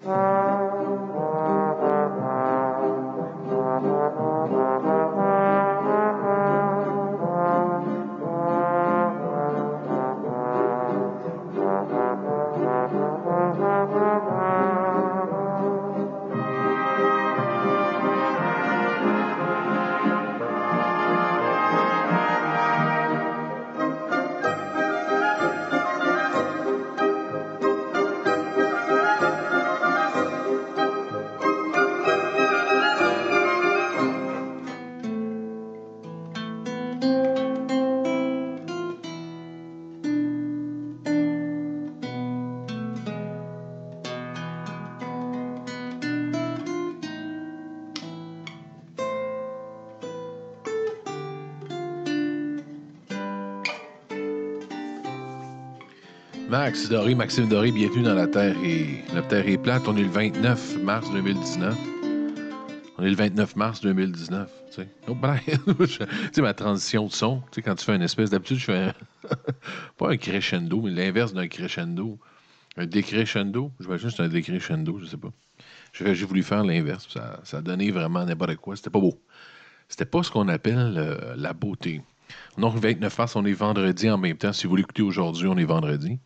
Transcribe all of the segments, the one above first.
Música Maxime Doré, bienvenue dans la Terre et la Terre est plate. On est le 29 mars 2019. On est le 29 mars 2019. Tu sais, oh, tu sais ma transition de son, tu sais, quand tu fais une espèce d'habitude, je fais un... pas un crescendo, mais l'inverse d'un crescendo. Un décrescendo? J'imagine que c'est un décrescendo, je sais pas. J'ai voulu faire l'inverse. Ça, ça a donné vraiment n'importe quoi. C'était pas beau. C'était pas ce qu'on appelle euh, la beauté. Donc, le 29 mars, on est vendredi en même temps. Si vous l'écoutez aujourd'hui, on est vendredi.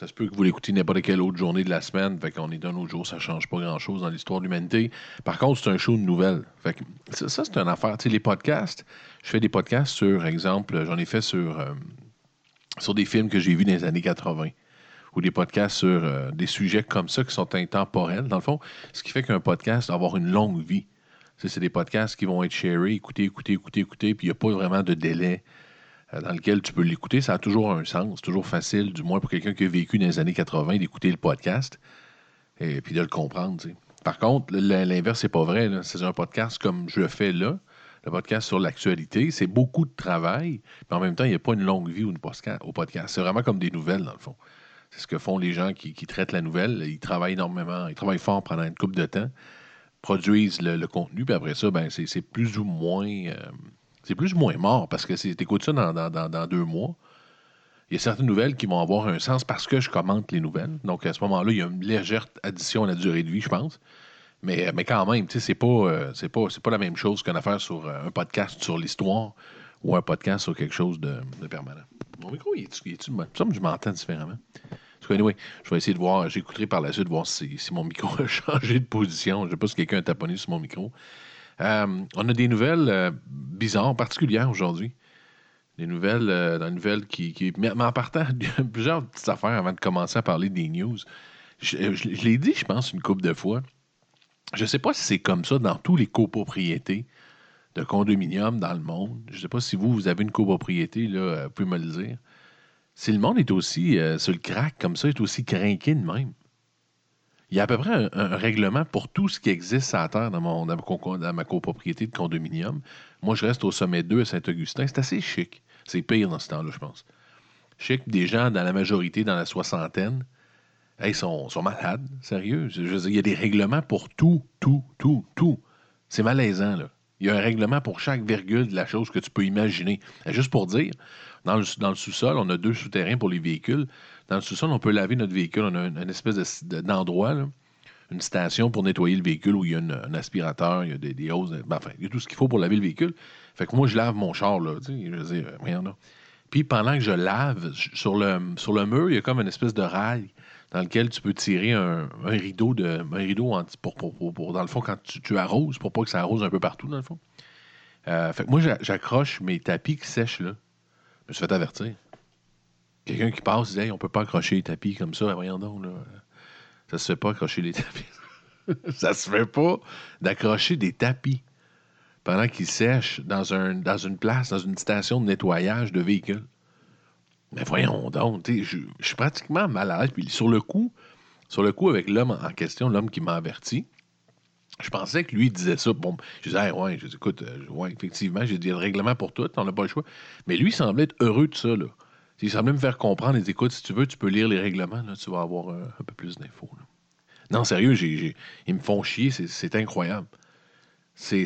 Ça se peut que vous l'écoutez n'importe quelle autre journée de la semaine. Fait qu'on est d'un autre jour, ça change pas grand-chose dans l'histoire de l'humanité. Par contre, c'est un show de nouvelles. Fait que ça, c'est une affaire. Les podcasts, je fais des podcasts sur, exemple, j'en ai fait sur, euh, sur des films que j'ai vus dans les années 80 ou des podcasts sur euh, des sujets comme ça qui sont intemporels. Dans le fond, ce qui fait qu'un podcast va avoir une longue vie. C'est des podcasts qui vont être sharés, écoutés, écoutés, écoutés, écoutés, puis il n'y a pas vraiment de délai. Euh, dans lequel tu peux l'écouter, ça a toujours un sens. Toujours facile, du moins pour quelqu'un qui a vécu dans les années 80, d'écouter le podcast et puis de le comprendre. Par contre, l'inverse, c'est pas vrai. C'est un podcast comme je fais là, le podcast sur l'actualité. C'est beaucoup de travail, mais en même temps, il n'y a pas une longue vie au podcast. C'est vraiment comme des nouvelles, dans le fond. C'est ce que font les gens qui, traitent la nouvelle. Ils travaillent énormément, ils travaillent fort pendant une couple de temps, produisent le, contenu, puis après ça, ben, c'est plus ou moins. Euh, c'est plus ou moins mort parce que tu écoutes ça dans, deux mois. Il y a certaines nouvelles qui vont avoir un sens parce que je commente les nouvelles. Donc, à ce moment-là, il y a une légère addition à la durée de vie, je pense. Mais, mais quand même, c'est pas, euh, pas, pas la même chose qu'une affaire sur euh, un podcast sur l'histoire ou un podcast sur quelque chose de, permanent. Mon micro, il est-tu, il je m'entends différemment. Anyway, je vais essayer de voir, j'écouterai par la suite voir si, si, mon micro a changé de position. Je ne sais pas si quelqu'un a taponné sur mon micro. Euh, on a des nouvelles euh, bizarres, particulières aujourd'hui. Des nouvelles, euh, qui, Mais en partant, plusieurs petites affaires avant de commencer à parler des news. Je, l'ai dit, je pense, une couple de fois. Je ne sais pas si c'est comme ça dans tous les copropriétés de condominiums dans le monde. Je ne sais pas si vous, vous avez une copropriété, là, vous pouvez me le dire. Si le monde est aussi sur le crack comme ça, est aussi craqué même. Il y a à peu près un, règlement pour tout ce qui existe à terre dans, ma copropriété de condominium. Moi, je reste au sommet 2 à Saint-Augustin. C'est assez chic. C'est pire dans ce temps-là, je pense. Chic, des gens dans la majorité, dans la soixantaine, ils sont, malades, sérieux. Il y a des règlements pour tout, tout, tout, tout. C'est malaisant, là. Il y a un règlement pour chaque virgule de la chose que tu peux imaginer. juste pour dire, dans le, sous-sol, on a deux souterrains pour les véhicules. Dans le sous-sol, on peut laver notre véhicule. On a une, espèce d'endroit, une station pour nettoyer le véhicule où il y a un aspirateur, il y a des, hausses, ben, enfin, il y a tout ce qu'il faut pour laver le véhicule. Fait que moi, je lave mon char, là, tu je veux dire, rien là. Puis pendant que je lave, sur le, sur le mur, il y a comme une espèce de rail dans lequel tu peux tirer un, rideau de un rideau pour, pour, dans le fond quand tu, arroses pour pas que ça arrose un peu partout dans le fond. Euh, fait que moi j'accroche mes tapis qui sèchent là. Je me suis fait avertir. Quelqu'un qui passe dit hey, on peut pas accrocher les tapis comme ça. Voyons donc, là. Ça se fait pas accrocher les tapis. ça se fait pas d'accrocher des tapis pendant qu'ils sèchent dans, un, dans une place, dans une station de nettoyage de véhicules. Mais voyons donc, je, suis pratiquement malade. Puis sur le coup, sur le coup, avec l'homme en question, l'homme qui m'a averti, je pensais que lui disait ça. Bon, je disais, ouais, je dis, écoute, euh, ouais, effectivement, j'ai dit le règlement pour tout, on n'a pas le choix. Mais lui, il semblait être heureux de ça, là. Il semblait me faire comprendre. Il dit, écoute, si tu veux, tu peux lire les règlements, tu vas avoir euh, un peu plus d'infos. Non, sérieux, ils me font chier, c'est incroyable. c'est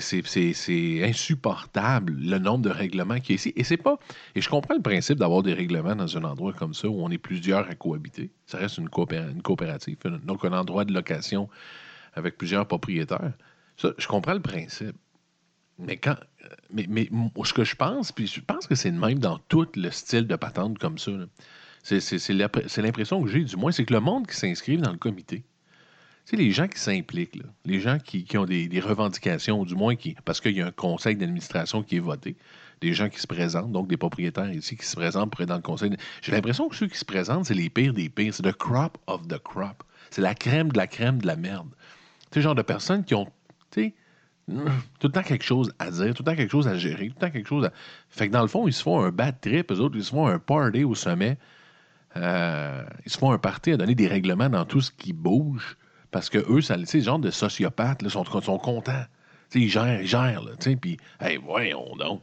insupportable le nombre de règlements qui est ici. Et c'est pas. Et je comprends le principe d'avoir des règlements dans un endroit comme ça où on est plusieurs à cohabiter. Ça reste une coopérative, donc un endroit de location avec plusieurs propriétaires. Ça, je comprends le principe. Mais quand. Mais, mais ce que je pense, puis je pense que c'est le même dans tout le style de patente comme ça. C'est l'impression que j'ai, du moins, c'est que le monde qui s'inscrive dans le comité, sais, les gens qui s'impliquent, les gens qui, ont des, revendications, ou du moins qui, parce qu'il y a un conseil d'administration qui est voté, des gens qui se présentent, donc des propriétaires ici qui se présentent pour être dans le conseil. J'ai l'impression que ceux qui se présentent, c'est les pires des pires. C'est le crop of the crop. C'est la crème de la crème de la merde. Tu sais, genre de personnes qui ont, tu sais, tout le temps quelque chose à dire, tout le temps quelque chose à gérer, tout le temps quelque chose à. Fait que dans le fond, ils se font un bad trip, eux autres, ils se font un party au sommet. Euh, ils se font un party à donner des règlements dans tout ce qui bouge. Parce que eux, ça, le genre de sociopathes, là, sont, contents. ils gèrent, ils gèrent, puis, hey, voyons donc.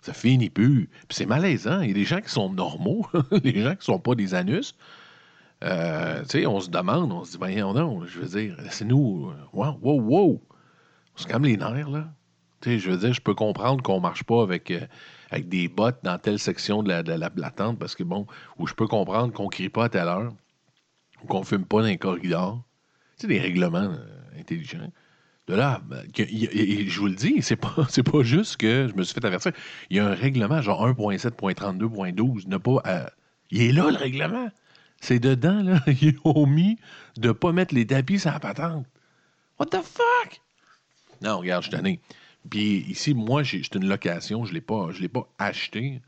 Ça finit plus. Puis c'est malaisant. Il y a des gens qui sont normaux, les gens qui sont pas des anus. Euh, on se demande, on se dit, voyons donc, je veux dire, c'est nous. Euh, wow, wow, wow. On se calme les nerfs, là. je veux dire, je peux comprendre qu'on marche pas avec, euh, avec des bottes dans telle section de la, de, la, tente, parce que bon, ou je peux comprendre qu'on crie pas à telle heure, ou qu'on fume pas dans les corridors des règlements intelligents. De là, ben, je vous le dis, c'est pas, pas juste que je me suis fait avertir. Il y a un règlement, genre 1.7.32.12, ne pas. Il est là, le règlement. C'est dedans, là. Ils ont mis de ne pas mettre les tapis la patente. What the fuck? Non, regarde, je suis donné. Puis ici, moi, c'est une location. Je ne l'ai pas, acheté.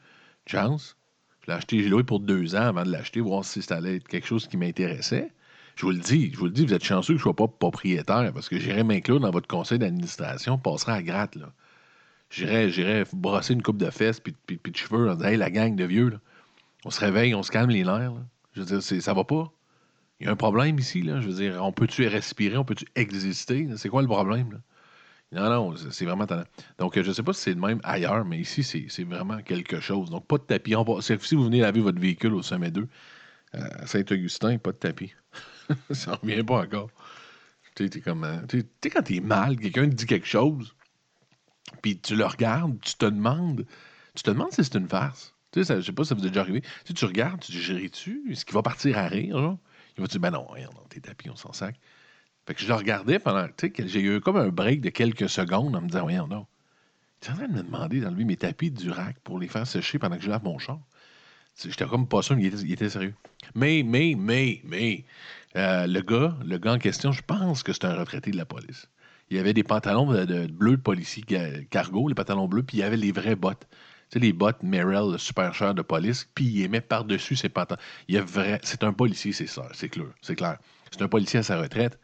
Chance. Je l'ai acheté, j'ai loué pour deux ans avant de l'acheter, voir si ça allait être quelque chose qui m'intéressait. Je vous le dis, je vous le dis, vous êtes chanceux que je ne sois pas propriétaire parce que j'irai m'inclure dans votre conseil d'administration, passerai à gratte. Là. J'irais brosser une coupe de fesses puis, puis, de cheveux en disant Hey, la gang de vieux, là, on se réveille, on se calme les nerfs. Je veux dire, ça va pas. Il y a un problème ici. Là. Je veux dire, on peut-tu respirer, on peut-tu exister? C'est quoi le problème? Là? Non, non, c'est vraiment talent. Donc, je ne sais pas si c'est le même ailleurs, mais ici, c'est vraiment quelque chose. Donc, pas de tapis. si vous venez laver votre véhicule au sommet 2, à Saint-Augustin, pas de tapis. ça ne revient pas encore. Tu sais, comme. Euh, tu sais, quand t'es mal, quelqu'un te dit quelque chose, puis tu le regardes, tu te demandes. Tu te demandes si c'est une farce. Tu sais, je sais pas si ça vous est déjà arrivé. Tu, tu regardes, tu dis, tu Est-ce qu'il va partir à rire, genre? Il va dire, ben non, rien, non, t'es tapis, on s'en sac. Fait que je le regardais pendant. Tu sais, j'ai eu comme un break de quelques secondes en me disant, voyons, non. Tu en train de me demander d'enlever mes tapis du rack pour les faire sécher pendant que je lave mon char. J'étais comme pas sûr, mais il était, sérieux. Mais, mais, mais, mais, euh, le gars, le gars en question, je pense que c'est un retraité de la police. Il avait des pantalons de, bleus de policier cargo, les pantalons bleus, puis il avait les vraies bottes. Sais, les bottes Merrell super chères de police, puis il met par-dessus ses pantalons. Il vrai, c'est un policier, c'est ça, c'est clair. C'est clair. C'est un policier à sa retraite.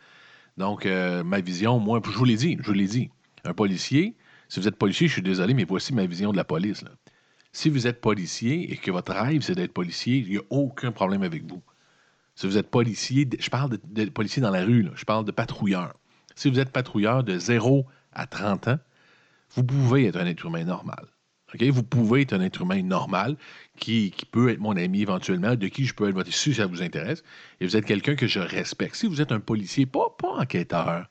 Donc, euh, ma vision, moi, je vous l'ai dit, je vous l'ai dit. Un policier, si vous êtes policier, je suis désolé, mais voici ma vision de la police. Si vous êtes policier et que votre rêve, c'est d'être policier, il n'y a aucun problème avec vous. Si vous êtes policier, je parle de, policier dans la rue, je parle de patrouilleur. Si vous êtes patrouilleur de 0 à 30 ans, vous pouvez être un être humain normal. Vous pouvez être un être humain normal qui, peut être mon ami éventuellement, de qui je peux être votre si ça vous intéresse. Et vous êtes quelqu'un que je respecte. Si vous êtes un policier, pas, enquêteur,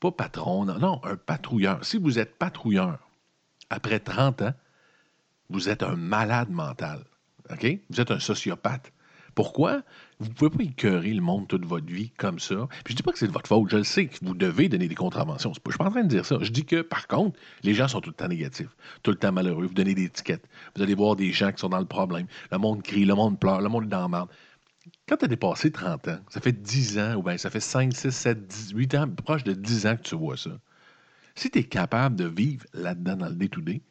pas patron, non, non, un patrouilleur. Si vous êtes patrouilleur après 30 ans, vous êtes un malade mental. Vous êtes un sociopathe. Pourquoi? Vous pouvez pas écœurer le monde toute votre vie comme ça. Puis je dis pas que c'est de votre faute. Je le sais que vous devez donner des contraventions. Je ne suis pas en train de dire ça. Je dis que, par contre, les gens sont tout le temps négatifs, tout le temps malheureux. Vous donnez des étiquettes. Vous allez voir des gens qui sont dans le problème. Le monde crie, le monde pleure, le monde est dans la merde. Quand tu as dépassé 30 ans, ça fait 10 ans, ou bien ça fait 5, 6, 7, 18 ans, proche de 10 ans que tu vois ça. Si tu es capable de vivre là-dedans dans le day-to-day,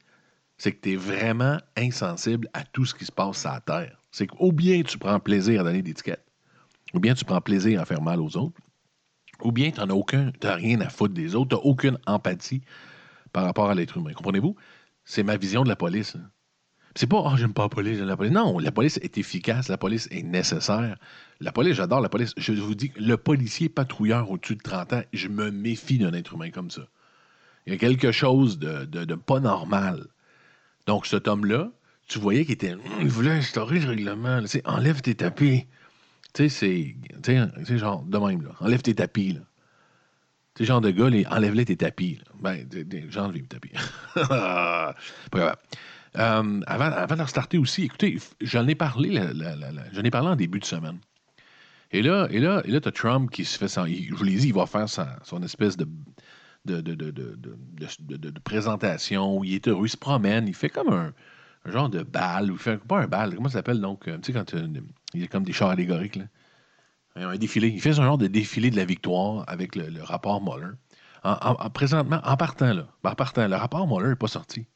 c'est que tu es vraiment insensible à tout ce qui se passe sur la Terre. C'est qu'au bien tu prends plaisir à donner des étiquettes, ou bien tu prends plaisir à faire mal aux autres, ou bien tu n'as aucun, tu rien à foutre des autres, tu n'as aucune empathie par rapport à l'être humain. Comprenez-vous? C'est ma vision de la police. C'est pas, oh, j'aime pas la police, j'aime la police. Non, la police est efficace, la police est nécessaire. La police, j'adore la police. Je vous dis, le policier patrouilleur au-dessus de 30 ans, je me méfie d'un être humain comme ça. Il y a quelque chose de pas normal. Donc, cet homme-là, tu voyais qu'il était. Hum, il voulait instaurer le règlement. Sais, enlève tes tapis. Tu sais, c'est. Genre, de même, là. Enlève tes tapis, là. Tu genre de gars, les, enlève-les tes tapis. Ben, j'enlève mes tapis. pas grave. Euh, avant, avant de starter aussi, écoutez, j'en ai parlé, j'en ai parlé en début de semaine. Et là, et là, et là tu as Trump qui se fait son. Je vous l'ai dit, il va faire son espèce de de, présentation où il est heureux, il se promène, il fait comme un, genre de bal, ou fait pas un bal, comment ça s'appelle donc? Euh, tu sais, quand il y a comme des chars allégoriques, là. Un défilé. Il fait ce genre de défilé de la victoire avec le, rapport Mueller. En, présentement, en partant, là, en partant, le rapport Mueller n'est pas sorti.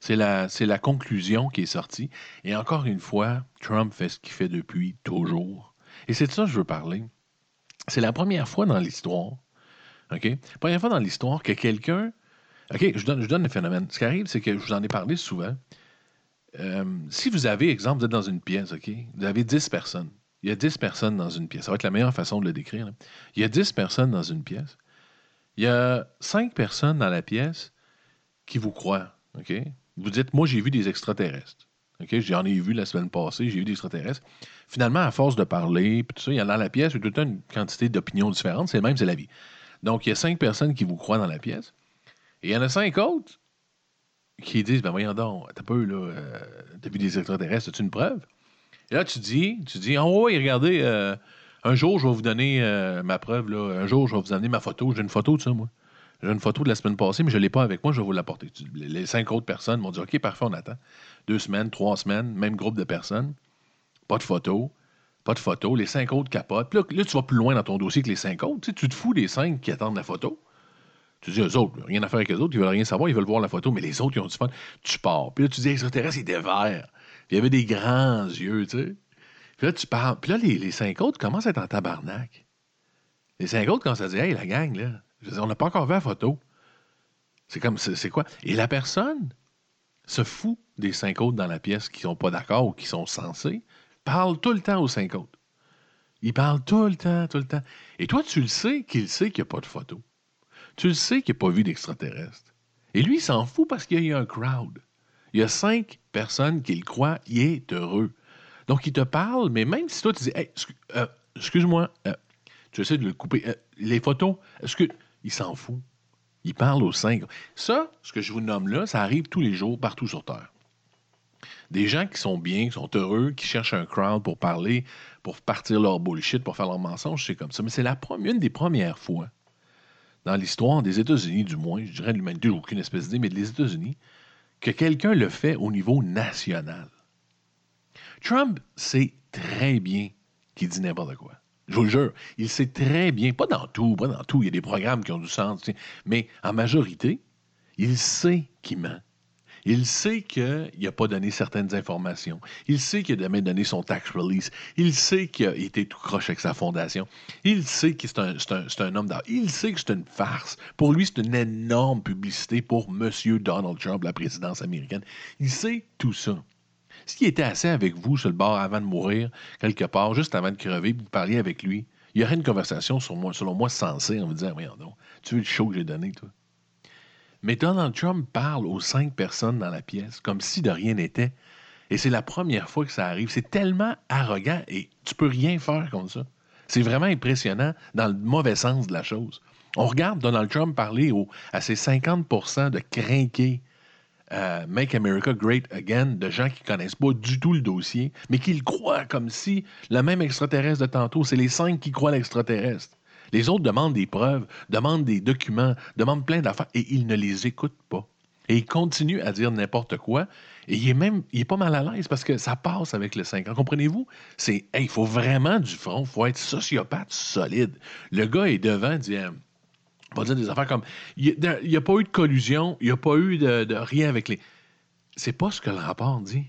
C'est la, c'est la conclusion qui est sortie. Et encore une fois, Trump fait ce qu'il fait depuis toujours. Et c'est de ça que je veux parler. C'est la première fois dans l'histoire, OK? Première fois dans l'histoire que quelqu'un. OK, je donne, je donne le phénomène. Ce qui arrive, c'est que je vous en ai parlé souvent. Euh, si vous avez, exemple, vous êtes dans une pièce, OK? Vous avez 10 personnes. Il y a 10 personnes dans une pièce. Ça va être la meilleure façon de le décrire. Il y a 10 personnes dans une pièce. Il y a 5 personnes dans la pièce qui vous croient. OK? Vous dites, moi, j'ai vu des extraterrestres. OK? J'en ai vu la semaine passée, j'ai vu des extraterrestres. Finalement, à force de parler, puis tout ça, il y a dans la pièce, il y a une quantité d'opinions différentes. C'est le même, c'est la vie. Donc, il y a 5 personnes qui vous croient dans la pièce. Et il y en a 5 autres qui disent, ben voyons donc, t'as peu, là, euh, t'as vu des extraterrestres, as-tu une preuve? Et là, tu dis, tu dis, oh oui, regardez, euh, un jour, je vais vous donner euh, ma preuve, là. Un jour, je vais vous amener ma photo. J'ai une photo de ça, moi. J'ai une photo de la semaine passée, mais je ne l'ai pas avec moi, je vais vous l'apporter. Les cinq autres personnes m'ont dit OK, parfait, on attend. Deux semaines, trois semaines, même groupe de personnes. Pas de photo. Pas de photo. Les cinq autres capotent. Puis là, tu vas plus loin dans ton dossier que les cinq autres. Tu, te fous des cinq qui attendent la photo. Tu dis, eux autres, rien à faire avec eux autres, ils veulent rien savoir, ils veulent voir la photo, mais les autres, ils ont du fun. Tu pars. Puis là, tu dis, extraterrestre, il était vert. Puis il y avait des grands yeux, tu sais. Puis là, tu parles. Puis là, les, cinq autres commencent à être en tabarnak. Les cinq autres commencent à dire, hey, la gang, là, on n'a pas encore vu la photo. C'est comme, c'est quoi? Et la personne se fout des cinq autres dans la pièce qui sont pas d'accord ou qui sont censés, parle tout le temps aux cinq autres. Il parle tout le temps, tout le temps. Et toi, tu le sais qu'il sait qu'il n'y a pas de photo. Tu le sais qu'il n'a pas vu d'extraterrestre. Et lui, il s'en fout parce qu'il y a un crowd. Il y a cinq personnes qui le croient, il est heureux. Donc, il te parle, mais même si toi, tu dis, euh, excuse-moi, euh, tu essaies de le couper. Euh, les photos, est-ce que. Il s'en fout. Il parle aux cinq. Ça, ce que je vous nomme là, ça arrive tous les jours, partout sur Terre. Des gens qui sont bien, qui sont heureux, qui cherchent un crowd pour parler, pour partir leur bullshit, pour faire leur mensonge, c'est comme ça. Mais c'est la une des premières fois dans l'histoire des États-Unis, du moins, je dirais de l'humanité, aucune espèce d'idée, mais des États-Unis, que quelqu'un le fait au niveau national. Trump sait très bien qu'il dit n'importe quoi. Je vous le jure, il sait très bien, pas dans tout, pas dans tout, il y a des programmes qui ont du sens, mais en majorité, il sait qu'il ment. Il sait qu'il n'a pas donné certaines informations. Il sait qu'il a jamais donné son tax release. Il sait qu'il a été tout croche avec sa fondation. Il sait que c'est un, homme d'art. Il sait que c'est une farce. Pour lui, c'est une énorme publicité pour M. Donald Trump, la présidence américaine. Il sait tout ça. S'il était assis avec vous sur le bord avant de mourir, quelque part, juste avant de crever, vous parliez avec lui, il y aurait une conversation sur selon moi sensée en vous disant Voyons donc, tu veux le show que j'ai donné, toi? Mais Donald Trump parle aux cinq personnes dans la pièce comme si de rien n'était. Et c'est la première fois que ça arrive. C'est tellement arrogant et tu peux rien faire comme ça. C'est vraiment impressionnant dans le mauvais sens de la chose. On regarde Donald Trump parler à ses 50% de crinqués euh, Make America Great Again de gens qui connaissent pas du tout le dossier, mais qui le croient comme si le même extraterrestre de tantôt, c'est les cinq qui croient l'extraterrestre. Les autres demandent des preuves, demandent des documents, demandent plein d'affaires et ils ne les écoutent pas. Et ils continuent à dire n'importe quoi. Et il est même, il est pas mal à l'aise parce que ça passe avec le 5 Comprenez-vous? C'est, il faut vraiment du front, il faut être sociopathe solide. Le gars est devant, dit, on va dire des affaires comme il n'y a, pas eu de collusion, il n'y a pas eu de, rien avec les. C'est pas ce que le rapport dit.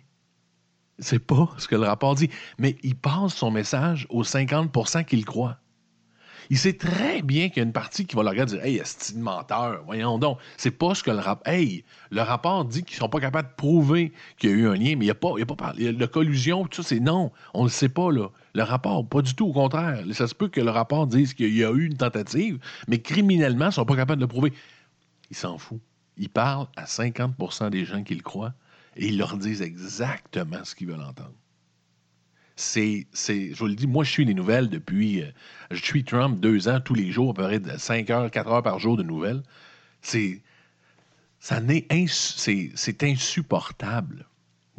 C'est pas ce que le rapport dit. Mais il passe son message aux 50% qu'il croit. Il sait très bien qu'il y a une partie qui va le regarder dire Hey, est menteur Voyons donc. C'est pas ce que le rapport. Hey, le rapport dit qu'ils sont pas capables de prouver qu'il y a eu un lien, mais il n'y a pas, il y a pas parlé. La collusion, tout ça, c'est non. On ne le sait pas, là. Le rapport, pas du tout, au contraire. Ça se peut que le rapport dise qu'il y a eu une tentative, mais criminellement, ils ne sont pas capables de le prouver. Ils s'en foutent. Ils parlent à 50% des gens qui le croient et ils leur disent exactement ce qu'ils veulent entendre. C'est, je vous le dis, moi, je suis les nouvelles depuis. Euh, je suis Trump deux ans, tous les jours, à peu près de 5 heures, 4 heures par jour de nouvelles. C'est. Ça c'est insupportable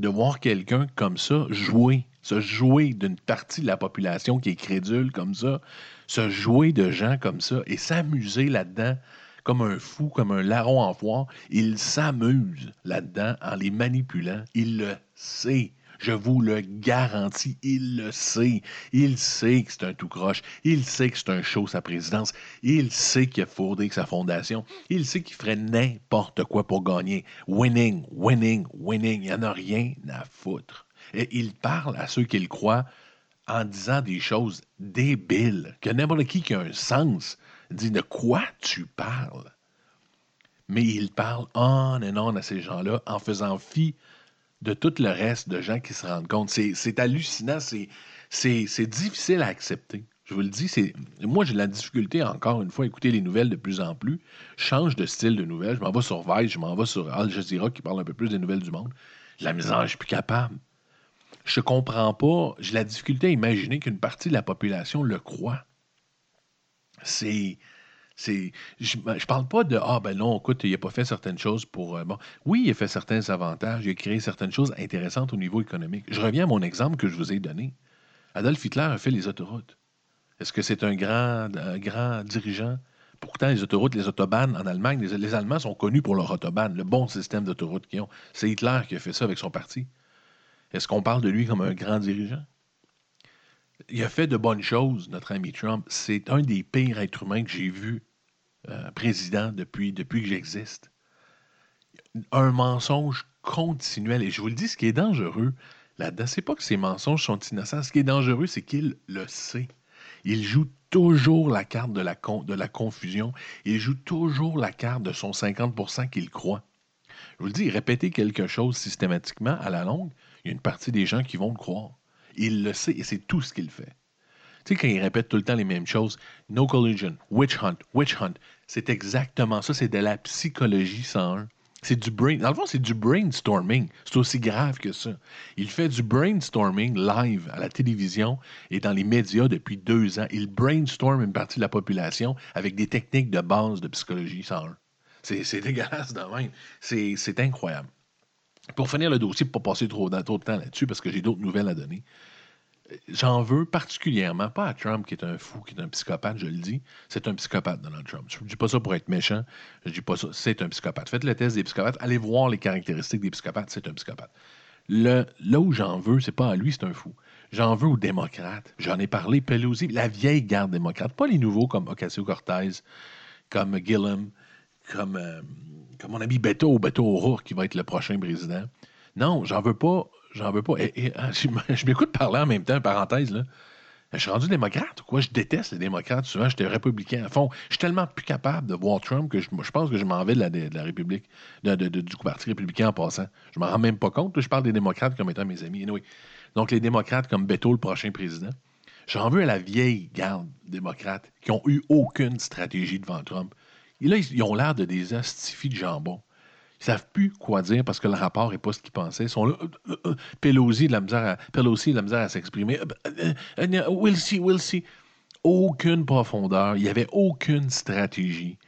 de voir quelqu'un comme ça jouer, se jouer d'une partie de la population qui est crédule comme ça, se jouer de gens comme ça et s'amuser là-dedans comme un fou, comme un larron en foire. Il s'amuse là-dedans en les manipulant. Il le sait. Je vous le garantis, il le sait. Il sait que c'est un tout croche. Il sait que c'est un show, sa présidence. Il sait qu'il a fourré sa fondation. Il sait qu'il ferait n'importe quoi pour gagner. Winning, winning, winning. Il n'y en a rien à foutre. Et il parle à ceux qui le croient en disant des choses débiles, que n'importe qui qui a un sens dit de quoi tu parles? Mais il parle on et on à ces gens-là en faisant fi de tout le reste de gens qui se rendent compte. C'est hallucinant, c'est difficile à accepter. Je vous le dis, c'est moi j'ai la difficulté encore une fois à écouter les nouvelles de plus en plus. Change de style de nouvelles. Je m'en vais sur Vice, je m'en vais sur Al Jazeera qui parle un peu plus des nouvelles du monde. La misère, je suis plus capable. Je comprends pas. J'ai la difficulté à imaginer qu'une partie de la population le croit. C'est c'est, je ne parle pas de Ah, ben non, écoute, il n'a pas fait certaines choses pour. Euh, bon, oui, il a fait certains avantages, il a créé certaines choses intéressantes au niveau économique. Je reviens à mon exemple que je vous ai donné. Adolf Hitler a fait les autoroutes. Est-ce que c'est un grand, grand dirigeant? Pourtant, les autoroutes, les autobahnes en Allemagne, les, Allemands sont connus pour leur autobahn, le bon système d'autoroutes qu'ils ont. C'est Hitler qui a fait ça avec son parti. Est-ce qu'on parle de lui comme un grand dirigeant? Il a fait de bonnes choses, notre ami Trump. C'est un des pires êtres humains que j'ai vus euh, président depuis, que j'existe. Un mensonge continuel. Et je vous le dis, ce qui est dangereux là-dedans, c'est pas que ces mensonges sont innocents. Ce qui est dangereux, c'est qu'il le sait. Il joue toujours la carte de la, de la confusion. Il joue toujours la carte de son 50% qu'il croit. Je vous le dis, répéter quelque chose systématiquement à la longue, il y a une partie des gens qui vont le croire. Il le sait et c'est tout ce qu'il fait. Sais, quand il répète tout le temps les mêmes choses, no collusion, witch hunt, witch hunt, c'est exactement ça. C'est de la psychologie 101. C'est du brain. Dans le fond, c'est du brainstorming. C'est aussi grave que ça. Il fait du brainstorming live à la télévision et dans les médias depuis deux ans. Il brainstorm une partie de la population avec des techniques de base de psychologie 101. C'est dégueulasse de même. C'est incroyable. Pour finir le dossier, pour pas passer trop de temps là-dessus, parce que j'ai d'autres nouvelles à donner, j'en veux particulièrement, pas à Trump qui est un fou, qui est un psychopathe, je le dis. C'est un psychopathe, Donald Trump. Je ne dis pas ça pour être méchant. Je dis pas ça. C'est un psychopathe. Faites le test des psychopathes. Allez voir les caractéristiques des psychopathes. C'est un psychopathe. Là où j'en veux, c'est pas à lui, c'est un fou. J'en veux aux démocrates. J'en ai parlé. Pelosi, la vieille garde démocrate. Pas les nouveaux comme Ocasio-Cortez, comme Gillum, comme, euh, comme mon ami Beto, Beto O'Rourke qui va être le prochain président. Non, j'en veux pas J'en veux pas. Ah, je, m'écoute parler en même temps, parenthèse, là. Je suis rendu démocrate ou quoi? Je déteste les démocrates. Souvent, j'étais républicain à fond. Je suis tellement plus capable de voir Trump que je, pense que je m'en vais de la, République, de, du Parti républicain en passant. Je m'en rends même pas compte. je parle des démocrates comme étant mes amis. Donc, les démocrates comme Beto, le prochain président. J'en veux à la vieille garde démocrate qui n'ont eu aucune stratégie devant Trump. Et là, ils, ont l'air de des astifies de jambon. Ils savent plus quoi dire parce que le rapport n'est pas ce qu'ils pensaient. Ils sont là. Euh, euh, euh, Pelosi, de la misère à, Pelosi, la misère à s'exprimer. we'll see, we'll see. Aucune profondeur. Il n'y avait aucune stratégie.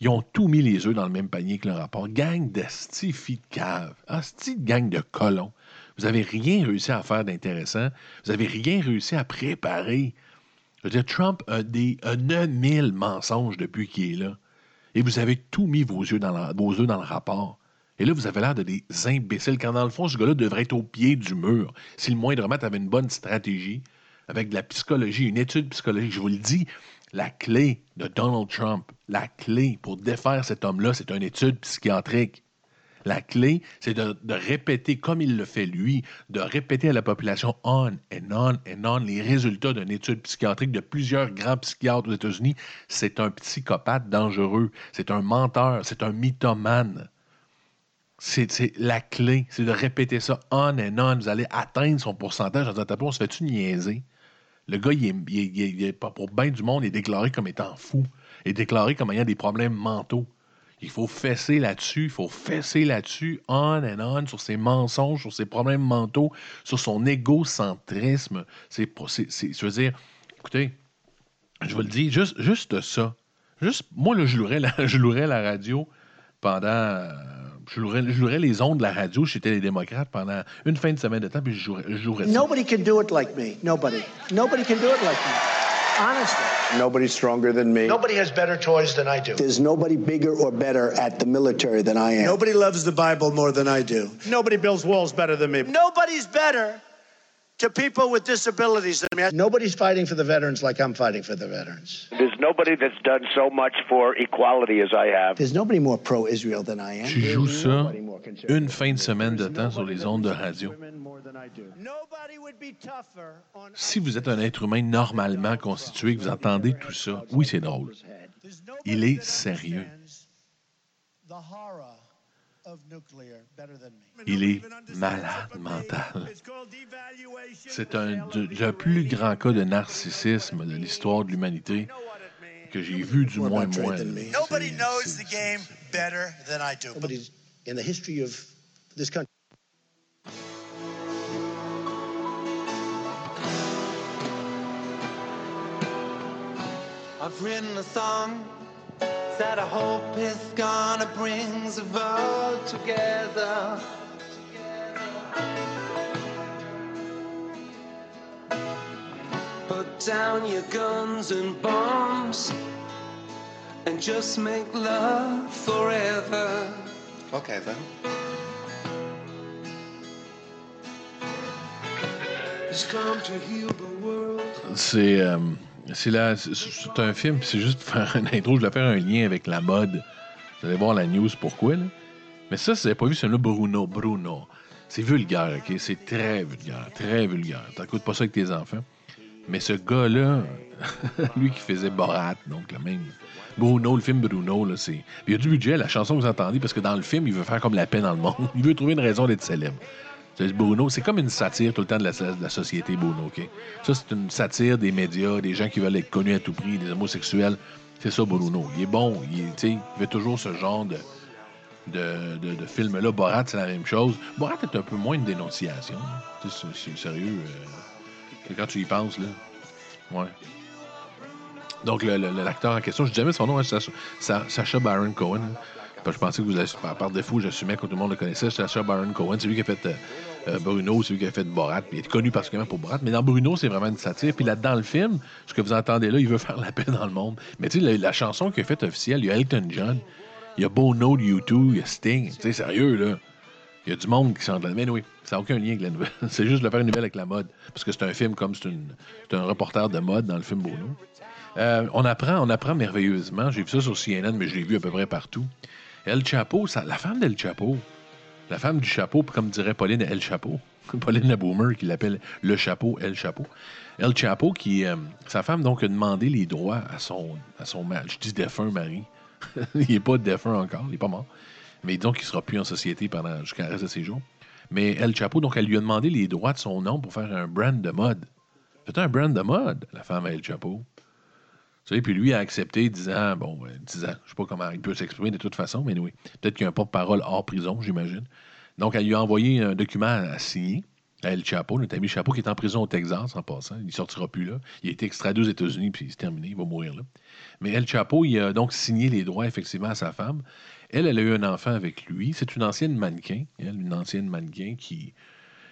Ils ont tout mis les œufs dans le même panier que le rapport. Gang de stifi de cave. Ah, gang de colons. Vous n'avez rien réussi à faire d'intéressant. Vous n'avez rien réussi à préparer. Je veux dire, Trump a, des, a 9000 mensonges depuis qu'il est là et vous avez tout mis vos yeux dans, le rapport. Et là, vous avez l'air de des imbéciles, quand dans le fond, ce gars-là devrait être au pied du mur. Si le moindrement avait une bonne stratégie, avec de la psychologie, une étude psychologique, je vous le dis, la clé de Donald Trump, la clé pour défaire cet homme-là, c'est une étude psychiatrique. La clé, c'est de, répéter, comme il le fait lui, de répéter à la population on and on and on les résultats d'une étude psychiatrique de plusieurs grands psychiatres aux États-Unis. C'est un psychopathe dangereux, c'est un menteur, c'est un mythomane. C'est la clé, c'est de répéter ça on and on. Vous allez atteindre son pourcentage en disant, on se fait-tu niaiser? Le gars, il est, pour bien du monde, il est déclaré comme étant fou. Il est déclaré comme ayant des problèmes mentaux. Il faut fesser là-dessus, il faut fesser là-dessus, on and on, sur ses mensonges, sur ses problèmes mentaux, sur son égocentrisme. C'est, je veux dire, écoutez, je vous le dis, juste, juste ça. Juste, moi, là, je louerais la, je louerais la radio pendant. euh, Je louerais, les ondes de la radio chez les démocrates pendant une fin de semaine de temps, puis je jouerais, je ça. Nobody can do it like me. Nobody. Nobody can do it like me. Honestly. Nobody's stronger than me. Nobody has better toys than I do. There's nobody bigger or better at the military than I am. Nobody loves the Bible more than I do. Nobody builds walls better than me. Nobody's better to people with disabilities than me. Nobody's fighting for the veterans like I'm fighting for the veterans. There's nobody that's done so much for equality as I have. There's nobody more pro-Israel than I am. Tu joues ça nobody more conservative. une fin de semaine de temps sur les ondes de radio. Nobody would be tougher on Si vous êtes un être humain normalement constitué, que vous entendez tout ça, oui, c'est drôle. Il est sérieux. Il est malade mental. C'est un de- le plus grand cas de narcissisme de l'histoire de l'humanité que j'ai vu du moins moi. I've written a song that I hope is gonna bring the world together. Put down your guns and bombs and just make love forever. Okay, then. It's come to heal the world. C'est euh, um, c'est la- c'est- c'est un film, c'est juste faire une intro, je vais faire un lien avec la mode. Vous allez voir la news pourquoi. Là. Mais ça, vous n'avez pas vu celui-là, Bruno, Bruno. C'est vulgaire, OK? C'est très vulgaire, très vulgaire. T'écoutes pas ça avec tes enfants. Mais ce gars-là, lui qui faisait Borat, donc le même. Bruno, le film Bruno, là, c'est. Il y a du budget, la chanson que vous entendez, parce que dans le film, il veut faire comme la paix dans le monde. Il veut trouver une raison d'être célèbre. C'est Bruno, c'est comme une satire tout le temps de la, société, Bruno? Ça, c'est une satire des médias, des gens qui veulent être connus à tout prix, des homosexuels. C'est ça, Bruno. Il est bon, il, veut toujours ce genre de, film-là. Borat, c'est la même chose. Borat est un peu moins une dénonciation. hein. C'est sérieux. euh, quand tu y penses, là. Donc, l'acteur en question, je dis jamais son nom, hein, Sacha, Sa- Sacha Baron Cohen. hein. Que Je pensais que vous avez, par, défaut, j'assumais que tout le monde le connaissait. Sacha Baron Cohen, c'est lui qui a fait euh, euh, Bruno, c'est lui qui a fait Borat. Puis il est connu particulièrement pour Borat. Mais dans Bruno, c'est vraiment une satire. Puis là, dans le film, ce que vous entendez là, il veut faire la paix dans le monde. Mais tu sais, la, la chanson qu'il a faite officielle, il y a Elton John, il y a Bono de U2, il y a Sting. Tu sais, sérieux, là. Il y a du monde qui là. Mais oui, ça n'a aucun lien avec la nouvelle. c'est juste de faire une nouvelle avec la mode. Parce que c'est un film comme c'est c'est un reporter de mode dans le film Bono. Euh, on apprend, on apprend merveilleusement. J'ai vu ça sur CNN, mais je l'ai vu à peu près partout. El Chapo, ça- la femme d'El Chapo, la femme du chapeau, comme dirait Pauline El Chapeau, Pauline la Boomer qui l'appelle le chapeau, El Chapeau. El Chapo, qui, euh, sa femme donc a demandé les droits à son, à son mari. Je dis défunt mari. il n'est pas défunt encore, il n'est pas mort. Mais disons qu'il ne sera plus en société pendant jusqu'à la reste de ses jours. Mais El Chapo, donc, elle lui a demandé les droits de son nom pour faire un brand de mode. Faites un brand de mode, la femme à El Chapo. Tu puis lui a accepté, disant, bon, ben, disant, je sais pas comment il peut s'exprimer de toute façon, mais oui. Peut-être qu'il y a un porte-parole hors prison, j'imagine. Donc, elle lui a envoyé un document à, signer à El Chapo, notre ami Chapo, qui est en prison au Texas en passant. Il sortira plus là. Il a été extradé aux États-Unis, puis c'est terminé, il va mourir là. Mais El Chapo, il a donc signé les droits, effectivement, à sa femme. Elle, elle a eu un enfant avec lui. C'est une ancienne mannequin, elle, une ancienne mannequin qui.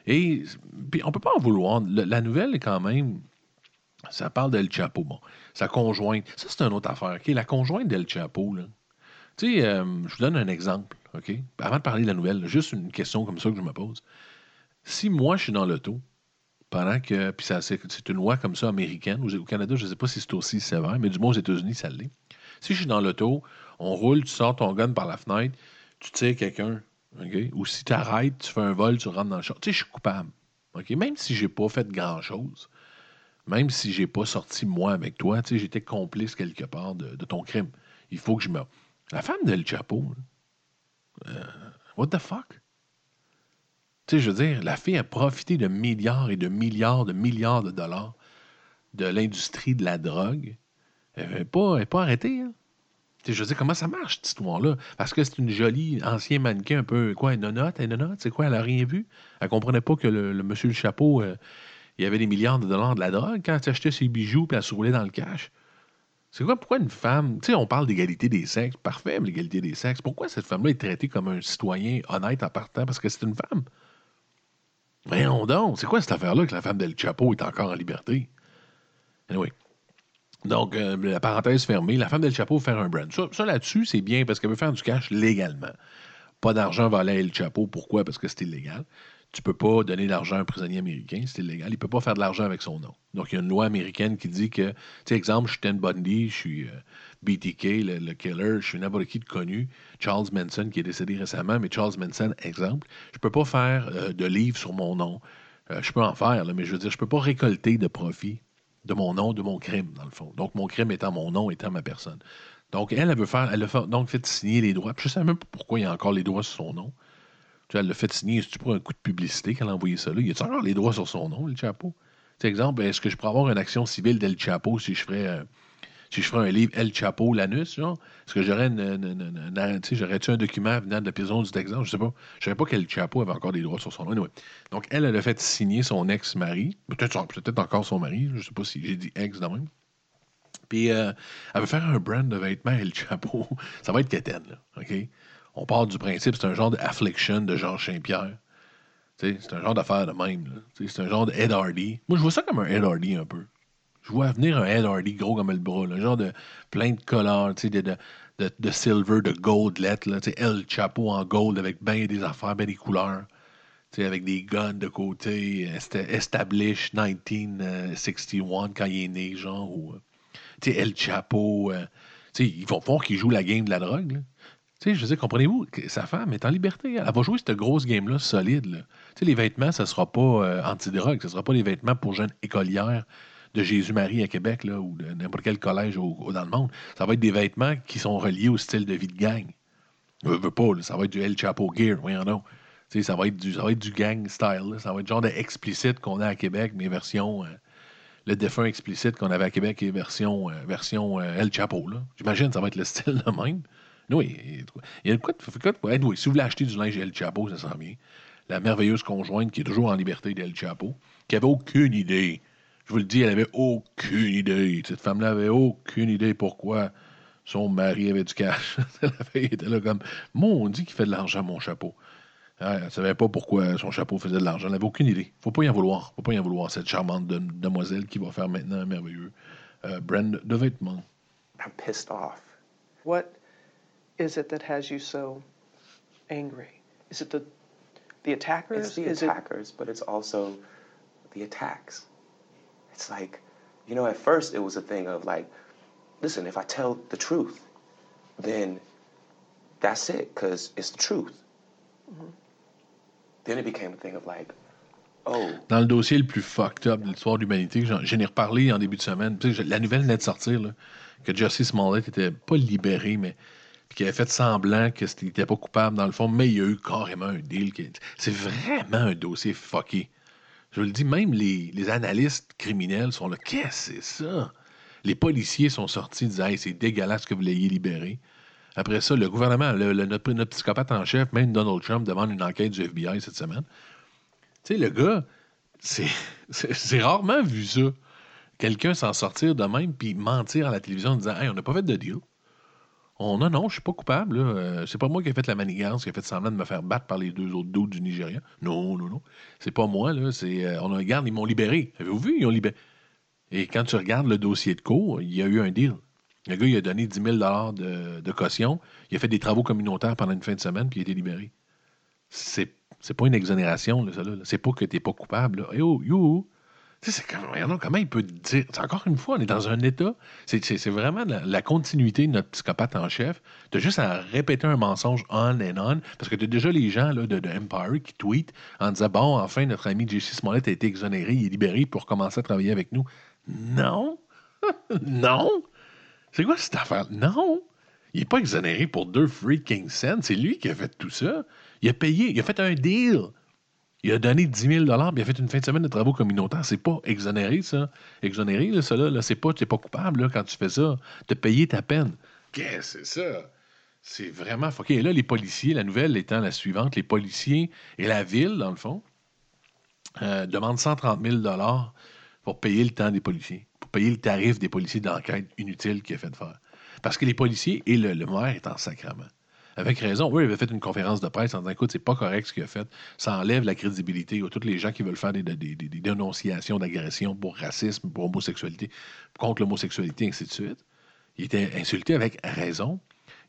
Et puis on peut pas en vouloir. La nouvelle est quand même. Ça parle d'El Chapo, bon. Sa conjointe. Ça, c'est une autre affaire. La conjointe d'El Chapo, là. Euh, je vous donne un exemple, OK? Avant de parler de la nouvelle, juste une question comme ça que je me pose. Si moi, je suis dans l'auto, pendant que. Puis c'est une loi comme ça américaine. Au au Canada, je ne sais pas si c'est aussi sévère, mais du moins aux États-Unis, ça l'est. Si je suis dans l'auto, on roule, tu sors ton gun par la fenêtre, tu tires quelqu'un, OK? Ou si tu arrêtes, tu fais un vol, tu rentres dans le char. Tu sais, je suis coupable. OK? Même si j'ai pas fait grand-chose, même si j'ai pas sorti moi avec toi, j'étais complice quelque part de, ton crime. Il faut que je me. La femme de El Chapo, euh, what the fuck? Tu sais, je veux dire, la fille a profité de milliards et de milliards de milliards de dollars de l'industrie de la drogue. Elle n'est pas, elle pas arrêtée. hein. Tu sais, je veux dire, comment ça marche, cette histoire-là? Parce que c'est une jolie ancien mannequin un peu, quoi, une nonote, une nonote, c'est quoi, elle a rien vu? Elle comprenait pas que le, le monsieur le chapeau, euh, il y avait des milliards de dollars de la drogue quand elle achetait ses bijoux puis elle se roulait dans le cash. C'est quoi, pourquoi une femme, tu sais, on parle d'égalité des sexes, parfait, l'égalité des sexes, pourquoi cette femme-là est traitée comme un citoyen honnête en partant? Parce que c'est une femme? Voyons donc, c'est quoi cette affaire-là que la femme d'El Chapeau est encore en liberté? Anyway. Donc, euh, la parenthèse fermée, la femme d'El Chapeau faire un brand. Ça, là-dessus, c'est bien parce qu'elle veut faire du cash légalement. Pas d'argent volé à El Chapeau. Pourquoi? Parce que c'est illégal. Tu peux pas donner d'argent à un prisonnier américain, c'est illégal. Il peut pas faire de l'argent avec son nom. Donc, il y a une loi américaine qui dit que, tu sais, exemple, je suis Ted Bundy, je suis euh, BTK, le, le killer, je suis n'importe qui de connu, Charles Manson qui est décédé récemment, mais Charles Manson, exemple, je peux pas faire euh, de livres sur mon nom. Euh, je peux en faire, mais je veux dire, je peux pas récolter de profit de mon nom, de mon crime, dans le fond. Donc, mon crime étant mon nom, étant ma personne. Donc, elle, elle veut faire, elle a fait- donc fait signer les droits. Je ne sais même pas pourquoi il y a encore les droits sur son nom. Elle l'a fait signer, c'est-tu pour un coup de publicité qu'elle a envoyé ça là? Il y a encore les droits sur son nom, El Chapo? Exemple, est-ce que je pourrais avoir une action civile d'El Chapo si je ferais, euh, si je ferais un livre El Chapo, l'anus, genre? Est-ce que j'aurais une, une- j'aurais-tu un document venant de la prison du Texas? Je sais pas. Je savais pas qu'El Chapo avait encore des droits sur son nom. Donc, elle, elle a fait signer son ex-mari, peut-être peut encore son mari, je sais pas si j'ai dit ex de même. Puis, euh, elle veut faire un brand de vêtements El Chapo. Ça va être quétaine, là. OK? On part du principe, c'est un genre de Affliction de Georges Saint-Pierre. C'est un genre d'affaire de même. C'est un genre de Ed Hardy. Moi, je vois ça comme un Ed Hardy un peu. Je vois venir un Ed Hardy gros comme le bras, là, un genre de plein de couleurs, de, de, de, silver, de gold lettres, là, tu sais, El Chapo en gold avec bien des affaires, bien des couleurs. Avec des guns de côté, est- establish 1961 quand il est né, genre, ou, euh, El Chapo, euh, ils vont voir qu'il joue la game de la drogue. Tu sais, je veux comprenez-vous, sa femme est en liberté. Elle va jouer cette grosse game-là solide. Tu sais, les vêtements, ça sera pas euh, anti-drogue. Ce sera pas les vêtements pour jeunes écolières de Jésus-Marie à Québec ou de n'importe quel collège au- dans le monde. Ça va être des vêtements qui sont reliés au style de vie de gang. Je veux pas, ça va être du El Chapo Gear, voyons donc. Tu sais, ça va être du, ça va être du gang style. Ça va être le genre d'explicite qu'on a à Québec, mais version. euh, le défunt explicite qu'on avait à Québec est version, euh, version El Chapo. J'imagine que ça va être le style de même. Oui, il y a de quoi- de anyway, si vous voulez acheter du linge El Chapo, ça sent bien. La merveilleuse conjointe qui est toujours en liberté d'El Chapo, qui avait aucune idée. Je vous le dis, elle avait aucune idée. Cette femme-là avait aucune idée pourquoi son mari avait du cash. La fille était là comme Mon dit qu'il fait de l'argent, mon chapeau. Ah, Elle ne savait pas pourquoi son chapeau faisait de l'argent. Elle n'avait aucune idée. Faut pas y en vouloir. Faut pas y en vouloir, cette charmante de- demoiselle qui va faire maintenant un merveilleux euh, brand de vêtements. I'm pissed off. What is it that has you so angry? Is it the the attackers? It's the is attackers, but it's also the attacks. It's like, you know, at first it was a thing of like, listen, if I tell the truth, then that's it, because it's the truth. Mm-hmm. Then it became a thing of like, oh, Dans le dossier le plus fucked up de l'histoire de l'humanité, j'en j'en ai reparlé en début de semaine. Tu sais, je- la nouvelle venait de sortir, là, que Jussie Smollett était pas libéré, mais qu'il avait fait semblant qu'il n'était pas coupable dans le fond, mais il y a eu carrément un deal. qui- C'est vraiment un dossier fucké. Je vous le dis, même les, les analystes criminels sont là. Qu'est-ce que c'est ça? Les policiers sont sortis, disaient hey, c'est dégueulasse que vous l'ayez libéré. Après ça, le gouvernement, le- notre, notre psychopathe en chef, même Donald Trump, demande une enquête du FBI cette semaine. Tu sais, le gars, c'est rarement vu ça. Quelqu'un s'en sortir de même puis mentir à la télévision en disant Hey, on n'a pas fait de deal. On, non, non, je suis pas coupable. Euh, c'est pas moi qui ai fait la manigance, qui a fait semblant de me faire battre par les deux autres dos du Nigeria. Non, non, non. C'est pas moi, là. C'est, euh, on regarde, ils m'ont libéré. Avez-vous vu? Ils ont libéré. Et quand tu regardes le dossier de cours, il y a eu un deal. Le gars, il a donné 10 000 de, de caution. Il a fait des travaux communautaires pendant une fin de semaine, puis il a été libéré. C'est, c'est pas une exonération, là, ça. Là. C'est pas que t'es pas coupable. Là. Hey, oh! C'est comment il peut dire. Encore une fois, on est dans un état. C'est, vraiment la, la continuité de notre psychopathe en chef. Tu as juste à répéter un mensonge on and on. Parce que tu as déjà les gens là, de, de Empire qui tweetent en disant Bon, enfin, notre ami JC Smollett a été exonéré, il est libéré pour commencer à travailler avec nous. Non! non! C'est quoi cette affaire? Non! Il n'est pas exonéré pour deux freaking cents. C'est lui qui a fait tout ça. Il a payé, il a fait un deal. Il a donné 10 000 puis il a fait une fin de semaine de travaux communautaires. C'est pas exonéré, ça. Exonéré, là, ça, là, c'est pas, pas coupable là, quand tu fais ça. T'as payé ta peine. Qu'est-ce que c'est ça? C'est vraiment fucké. Et là, les policiers, la nouvelle étant la suivante, les policiers et la ville, dans le fond, euh, demandent 130 000 pour payer le temps des policiers, pour payer le tarif des policiers d'enquête inutile qu'il a fait de faire. Parce que les policiers et le, le maire est en sacrement. Avec raison. Oui, il avait fait une conférence de presse en disant écoute, c'est pas correct ce qu'il a fait. Ça enlève la crédibilité à tous les gens qui veulent faire des, dénonciations d'agression pour racisme, pour homosexualité, contre l'homosexualité, ainsi de suite. Il était insulté avec raison.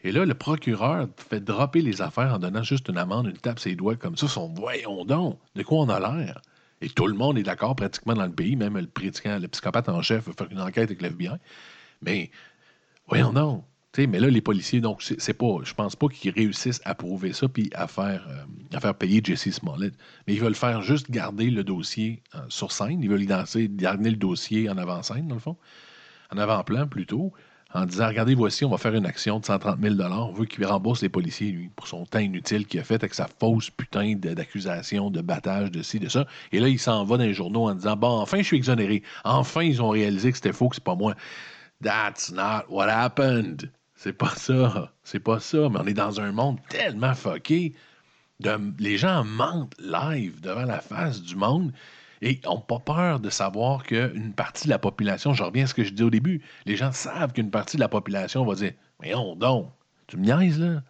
Et là, le procureur fait dropper les affaires en donnant juste une amende, une tape ses doigts comme ça. Son voyons donc, de quoi on a l'air? Et tout le monde est d'accord pratiquement dans le pays, même le prédicant, le psychopathe en chef veut faire une enquête avec l'FBI. Mais voyons donc. Mais là, les policiers, donc, c'est pas, je pense pas qu'ils réussissent à prouver ça puis à faire, euh, à faire payer Jesse Smollett. Mais ils veulent faire juste garder le dossier euh, sur scène. Ils veulent danser, garder le dossier en avant-scène, dans le fond, en avant-plan plutôt, en disant Regardez, voici, on va faire une action de 130 000 On veut qu'il rembourse les policiers, lui, pour son temps inutile qu'il a fait avec sa fausse putain d'accusation, de battage, de ci, de ça. Et là, il s'en va dans les journaux en disant Bon, enfin, je suis exonéré. Enfin, ils ont réalisé que c'était faux, que c'est pas moi. That's not what happened. C'est pas ça. C'est pas ça. Mais on est dans un monde tellement fucké. Les gens mentent live devant la face du monde et n'ont pas peur de savoir qu'une partie de la population, je reviens à ce que je dis au début, les gens savent qu'une partie de la population va dire Voyons donc, tu me niaises là?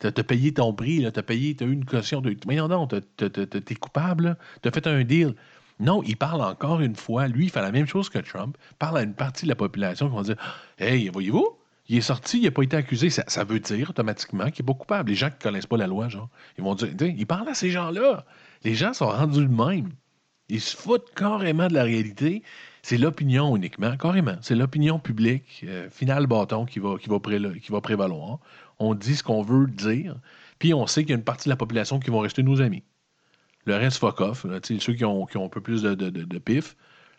T'as as payé ton prix, là, t'as payé, t'as eu une caution de. T'as- t'as- t'as- t'es coupable, t'as fait un deal. Non, il parle encore une fois, lui, il fait la même chose que Trump, parle à une partie de la population qui va dire Hey, voyez-vous, il est sorti, il n'a pas été accusé. Ça, veut dire automatiquement qu'il n'est pas coupable. Les gens qui ne connaissent pas la loi, genre, ils vont dire il parle à ces gens-là. Les gens sont rendus de même. Ils se foutent carrément de la réalité. C'est l'opinion uniquement, carrément. C'est l'opinion publique, euh, final bâton, qui va, prévaloir. On dit ce qu'on veut dire, puis on sait qu'il y a une partie de la population qui vont rester nos amis. Le reste, fuck off. ceux qui ont, un peu plus de pif.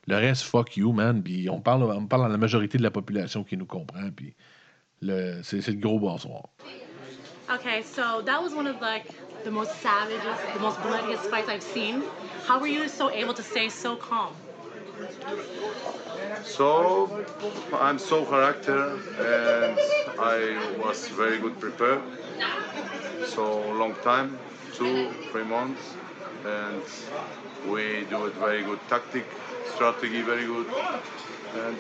Le reste, fuck you, man. Puis on parle, on parle à la majorité de la population qui nous comprend. Puis le- c'est c'est le gros bonsoir. Okay, so that was one of like the most savages, the most bloodiest fights I've seen. How were you so able to stay so calm? So I'm so character and I was very good prepared. So long time, two, three months, and we do it very good tactic, strategy very good. And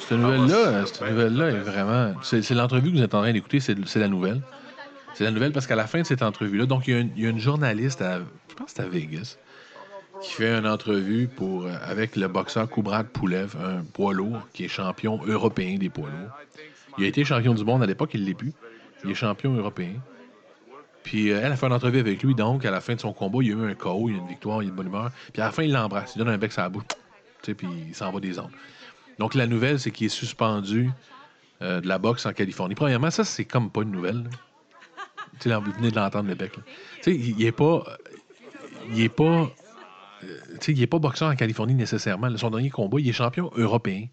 Cette nouvelle-là, cette nouvelle-là est vraiment. C'est l'entrevue que vous êtes en train d'écouter, c'est la nouvelle. C'est la nouvelle parce qu'à la fin de cette entrevue-là, donc il y, a une, il y a une journaliste, à, je pense que c'est à Vegas, qui fait une entrevue pour, euh, avec le boxeur Kubrat Poulev, un poids lourd qui est champion européen des poids lourds. Il a été champion du monde à l'époque, il ne l'est plus. Il est champion européen. Puis euh, elle a fait une entrevue avec lui, donc à la fin de son combat, il y a eu un KO, il y a une victoire, il y a une bonne humeur. Puis à la fin, il l'embrasse, il donne un bec sur la bouche, puis il s'en va des ondes. Donc la nouvelle, c'est qu'il est suspendu euh, de la boxe en Californie. Premièrement, ça, c'est comme pas une nouvelle. Tu venez de l'entendre, le bec. il n'est pas. Il est pas. euh, il n'est pas boxeur en Californie nécessairement. Son dernier combat, il est champion européen.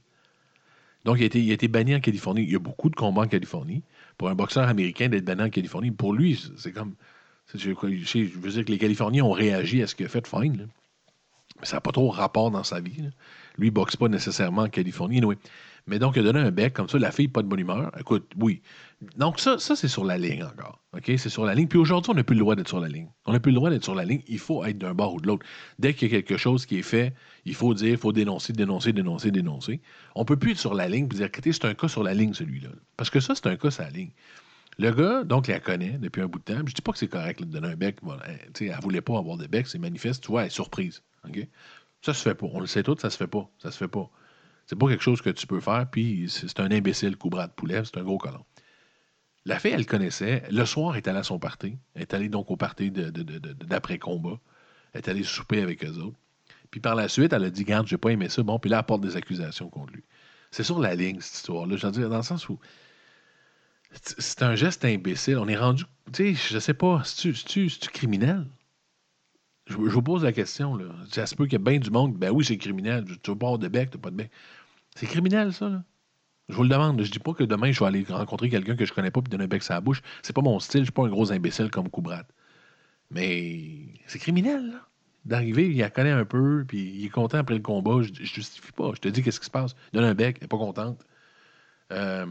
Donc, il a, été, banni en Californie. Il y a beaucoup de combats en Californie. Pour un boxeur américain d'être banni en Californie, pour lui, c'est- comme. Je, veux dire que les Californiens ont réagi à ce qu'il a fait, fine. Mais ça n'a pas trop rapport dans sa vie. Lui, il boxe pas nécessairement en Californie. anyway. Mais donc, il a donné un bec comme ça, la fille, pas de bonne humeur. Écoute, oui. Donc, ça, ça c'est sur la ligne encore. OK? C'est sur la ligne. Puis aujourd'hui, on n'a plus le droit d'être sur la ligne. On n'a plus le droit d'être sur la ligne. Il faut être d'un bord ou de l'autre. Dès qu'il y a quelque chose qui est fait, il faut dire, il faut dénoncer, dénoncer, dénoncer, dénoncer. On peut plus être sur la ligne et dire, écoutez, c'est un cas sur la ligne, celui-là. Parce que ça, c'est un cas sur la ligne. Le gars, donc, la connaît depuis un bout de temps. Je dis pas que c'est correct de donner un bec. Elle, sais, elle voulait pas avoir de bec, c'est manifeste. Tu vois, elle est surprise. OK? Ça se fait pas. On le sait tous, ça se fait pas. Ça se fait pas. C'est pas quelque chose que tu peux faire, puis c'est un imbécile, Koubra de poulet, c'est un gros colon. La fille, elle le connaissait. Le soir, elle est allée à son party. Elle est allée donc au party d'après-combat. Elle est allée souper avec eux autres. Puis par la suite, elle a dit Garde, j'ai pas aimé ça. Bon, puis là, elle porte des accusations contre lui. C'est sur la ligne, cette histoire-là. Je veux dire, dans le sens où. c'est- un geste imbécile. On est rendu. Tu sais, je sais pas. C'est-tu criminel? Je, vous pose la question, là. Ça se peut qu'il y ait bien du monde. Ben oui, c'est criminel. Tu veux pas de bec, t'as pas de bec. C'est criminel, ça, là. Je vous le demande. Je dis pas que demain, je vais aller rencontrer quelqu'un que je connais pas puis donner un bec sur la bouche. C'est pas mon style. Je suis pas un gros imbécile comme Koubrat. Mais c'est criminel. D'arriver, il la connaît un peu, puis il est content après le combat. Je, je justifie pas. Je te dis qu'est-ce qui se passe. Donne un bec, elle est pas contente. Euh,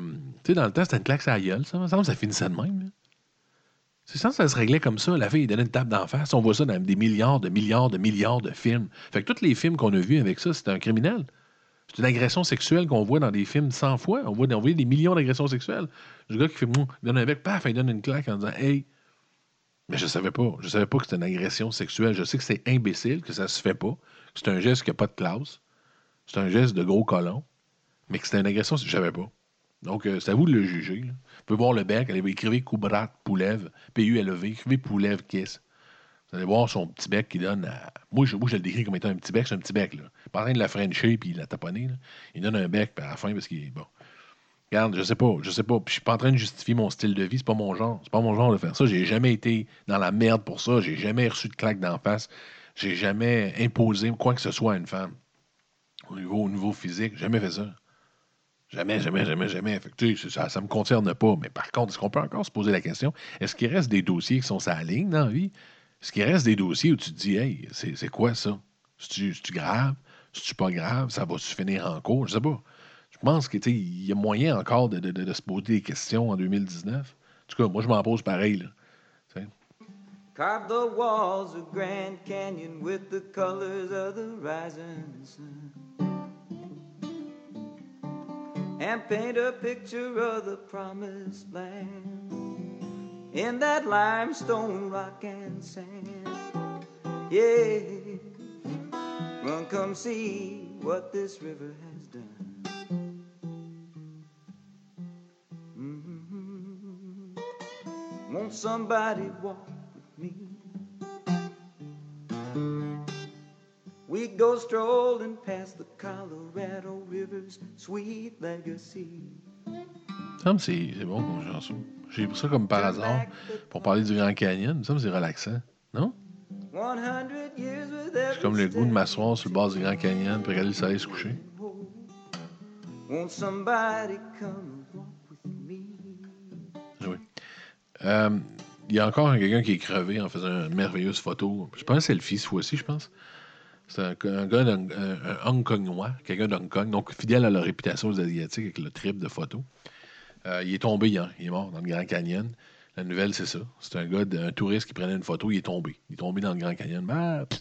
tu sais, dans le temps, c'était une claque à gueule, ça. Me semble ça finissait de même. C'est ça, ça se réglait comme ça. La fille, il donnait une tape d'en face. On voit ça dans des milliards de milliards de milliards de films. Fait que tous les films qu'on a vus avec ça, c'est un criminel. C'est une agression sexuelle qu'on voit dans des films 100 fois. On voit, on voit des millions d'agressions sexuelles. Le gars qui fait, Mouh il donne un bec, paf, il donne une claque en disant, hey. Mais je savais pas. Je savais pas que c'était une agression sexuelle. Je sais que c'est imbécile, que ça se fait pas, que c'est un geste qui n'a pas de classe. C'est un geste de gros colon. Mais que c'était une agression, je savais pas. Donc, euh, c'est à vous de le juger. Vous pouvez voir le bec, allez écrivez Koubrat Poulev, P-U-L-E-V, écrivez Poulev Kiss. Vous allez voir son petit bec qui donne à. Moi, je, moi, je le décris comme étant un petit bec, c'est un petit bec. Là. Pas en train de la frencher puis la taponner. là. Il donne un bec à la fin parce qu'il est bon. Regarde, je sais pas, je sais pas. Puis je suis pas en train de justifier mon style de vie, c'est pas mon genre. C'est pas mon genre de faire ça. J'ai jamais été dans la merde pour ça. J'ai jamais reçu de claque d'en face. J'ai jamais imposé quoi que ce soit à une femme. Au niveau, au niveau physique, jamais fait ça. Jamais, jamais, jamais, jamais. Fait que, ça ne me concerne pas. Mais par contre, est-ce qu'on peut encore se poser la question est-ce qu'il reste des dossiers qui sont sur la ligne dans la vie? Est-ce qu'il reste des dossiers où tu te dis Hey, c'est quoi ça? C'est-tu grave? C'est-tu pas grave? Ça va-tu finir en cours? Je sais pas. Je pense qu'il y a moyen encore de, de- de- se poser des questions en 2019. En tout cas, moi, je m'en pose pareil. Là. Carve the walls of Grand Canyon with the colors of the rising sun. And paint a picture of the promised land in that limestone rock and sand. Yeah, run, come see what this river has done. Mhm. Won't somebody walk with me? Go strolling past the Colorado River's sweet legacy. Il me c'est c'est bon qu'on chanson. J'ai pris ça comme par hasard pour parler du Grand Canyon. Il me c'est relaxant. Non? 100 years with J'ai comme le goût de m'asseoir sur le bord du Grand Canyon pour regarder le soleil se coucher. Me? Oui. Euh, Il y a encore quelqu'un qui est crevé en faisant une merveilleuse photo. Je pense que c'est selfie cette fois-ci, je pense. C'est un, gars un, Hong Kongois, quelqu'un d'Hong Kong, donc fidèle à leur réputation aux Asiatiques avec le trip de photos. Euh, il est tombé hier, il est mort dans le Grand Canyon. La nouvelle, c'est ça. C'est un gars, un touriste qui prenait une photo, il est tombé. Il est tombé dans le Grand Canyon. Ah, pff.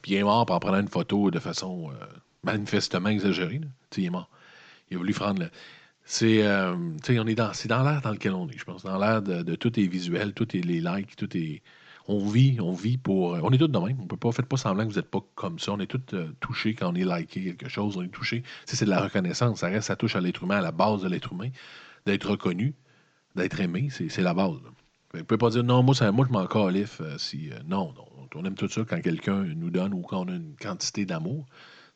Puis il est mort en prenant une photo de façon euh, manifestement exagérée. il est mort. Il a voulu prendre le. C'est, euh, dans, dans l'air dans lequel on est, je pense. Dans l'air de, de tout est visuel, tout est les likes, tout est. On vit, on vit pour. On est tous de même. On peut pas, faites pas semblant que vous n'êtes pas comme ça. On est tous euh, touchés quand on est liké quelque chose. On est touché. C'est de la reconnaissance. Ça reste, ça touche à l'être humain, à la base de l'être humain, d'être reconnu, d'être aimé. C'est, la base. Vous pouvez pas dire non, moi, ça, moi je m'en califfe euh, si. euh, non, non. On aime tout ça quand quelqu'un nous donne ou quand on a une quantité d'amour.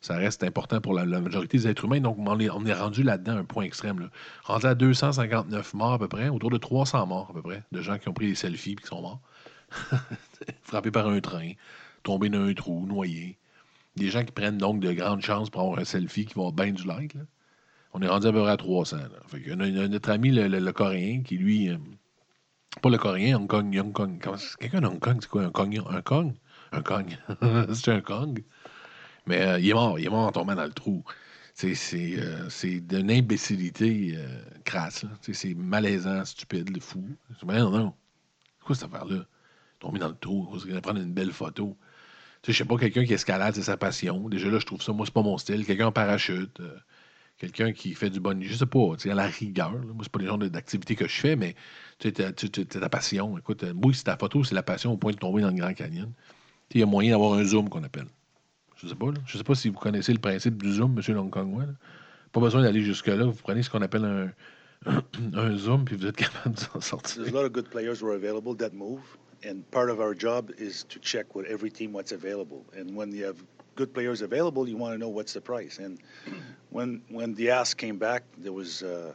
Ça reste important pour la, majorité des êtres humains. Donc, on est, rendu là-dedans un point extrême. Là. Rendu à 259 morts à peu près, autour de 300 morts à peu près, de gens qui ont pris des selfies et qui sont morts. Frappés par un train, tombés dans un trou, noyés. Des gens qui prennent donc de grandes chances pour avoir un selfie qui va bien du like. là. On est rendu à peu près à 300. Là. Fait a notre ami le, Coréen qui, lui, euh, pas le Coréen, Hong Kong, Hong Kong. Quelqu'un de Hong Kong, c'est quoi un Kong? Un Kong? Un Kong. c'est un Kong. Mais euh, il est mort, il est mort en tombant dans le trou. C'est, euh, d'une imbécilité euh, crasse. C'est malaisant, stupide, fou. Non, non. C'est quoi cette affaire-là? Tomber dans le trou, prendre une belle photo. Tu sais, je sais pas, quelqu'un qui escalade, c'est sa passion. Déjà là, je trouve ça, moi, c'est pas mon style. Quelqu'un en parachute, euh, quelqu'un qui fait du bon. Je sais pas, tu sais, à la rigueur. là. Moi, c'est pas le genre d'activité que je fais, mais tu sais, t'as ta passion. Écoute, euh, oui, c'est ta photo, c'est la passion au point de tomber dans le Grand Canyon. Il y a moyen d'avoir un zoom qu'on appelle. Je sais pas, là. Je sais pas si vous connaissez le principe du zoom, Hongkongois. là. Pas besoin d'aller jusque-là. Vous prenez ce qu'on appelle un, un zoom, puis vous êtes capable de s'en sortir. A and part of our job is to check with every team what's available. And when you have good players available, you want to know what's the price. And when when Diaz came back, there was uh,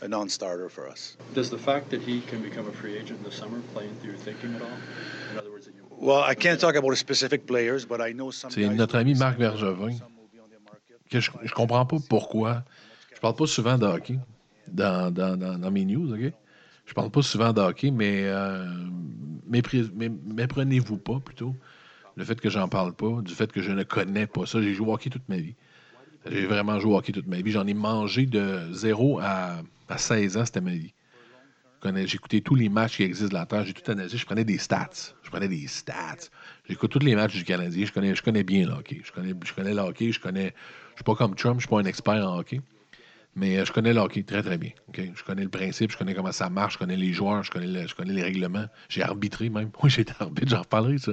a non-starter for us. Does the fact that he can become a free agent in the summer play into your thinking at all? In other words, that you Well, I can't talk about specific players, but I know some C'est notre ami Marc sign Bergevin. Que je, je comprends pas pourquoi. Je parle pas souvent de hockey dans, dans, dans, dans mes news, OK? Je parle pas souvent de hockey, mais euh, méprenez-vous pas plutôt le fait que j'en parle pas, du fait que je ne connais pas ça. J'ai joué au hockey toute ma vie. J'ai vraiment joué au hockey toute ma vie. J'en ai mangé de 0 à, à 16 ans, c'était ma vie. Écouté tous les matchs qui existent de la Terre. J'ai tout analysé. Je prenais des stats. Je prenais des stats. J'écoute tous les matchs du Canadien. Je connais, je connais bien le hockey. Je connais, je connais le hockey. Je connais. Je suis pas comme Trump. Je suis pas un expert en hockey. Mais euh, je connais le très, très bien. Je connais le principe. Je connais comment ça marche. Je connais les joueurs. Je connais, je connais les règlements. J'ai arbitré même. Oui, j'ai été arbitre. J'en reparlerai, ça.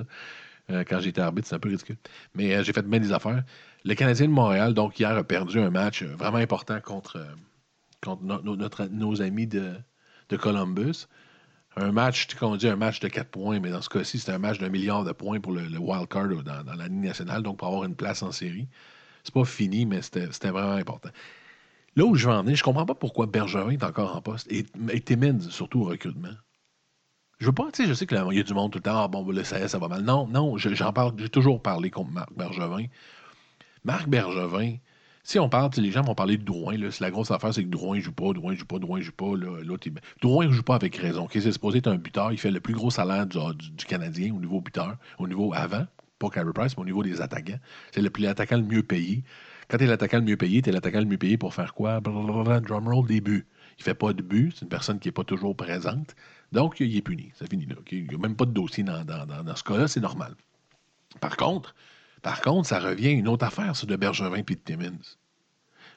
Euh, quand j'étais arbitre, c'est un peu ridicule. Mais euh, j'ai fait bien des affaires. Le Canadien de Montréal, donc, hier, a perdu un match euh, vraiment important contre, contre nos amis de, de Columbus. Un match, qu'on dit un match de 4 points, mais dans ce cas-ci, c'était un match d'un milliard de points pour le, le wild card dans, la Ligue nationale, donc pour avoir une place en série. C'est pas fini, mais c'était vraiment important. Là où je vais en venir, je comprends pas pourquoi Bergerin est encore en poste et, et Timmins, surtout au recrutement. Je veux pas, tu sais, je sais qu'il y a du monde tout le temps, ah bon, le CS, ça va mal. Non, non, je- j'en parle, j'ai toujours parlé contre Marc Bergevin. Marc Bergevin, si on parle, les gens vont parler de Drouin, là, la grosse affaire, c'est que Drouin joue pas, Drouin joue pas, Drouin joue pas. L'autre, il- Drouin joue pas avec raison. ok? C'est supposé être un buteur, il fait le plus gros salaire du, Canadien au niveau buteur, au niveau avant, pas Carey Price, mais au niveau des attaquants. C'est le plus l'attaquant le mieux payé. Quand tu es l'attaquant le mieux payé, tu es l'attaquant le mieux payé pour faire quoi? Drumroll, des buts. Il fait pas de but, c'est une personne qui n'est pas toujours présente. Donc, il est puni. Ça finit là. Il n'y a même pas de dossier dans, dans- dans- dans ce cas-là, c'est normal. Par contre, par contre, ça revient à une autre affaire, ça, de Bergevin et de Timmins.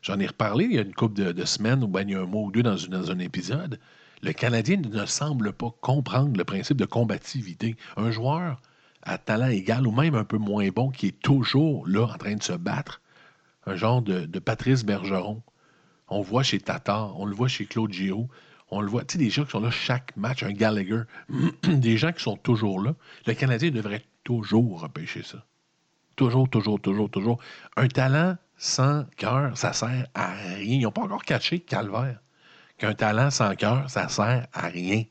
J'en ai reparlé il y a une couple de, de semaines, ou bien il y a un mois ou deux dans, dans un épisode. Le Canadien ne semble pas comprendre le principe de combativité. Un joueur à talent égal ou même un peu moins bon qui est toujours là en train de se battre, un genre de, Patrice Bergeron. On le voit chez Tatar, on le voit chez Claude Giroux, on le voit, tu sais, des gens qui sont là chaque match, un Gallagher, des gens qui sont toujours là. Le Canadien devrait toujours repêcher ça. Toujours, toujours, toujours, toujours. Un talent sans cœur, ça sert à rien. Ils n'ont pas encore catché Calvaire. Qu'un talent sans cœur, ça sert à rien.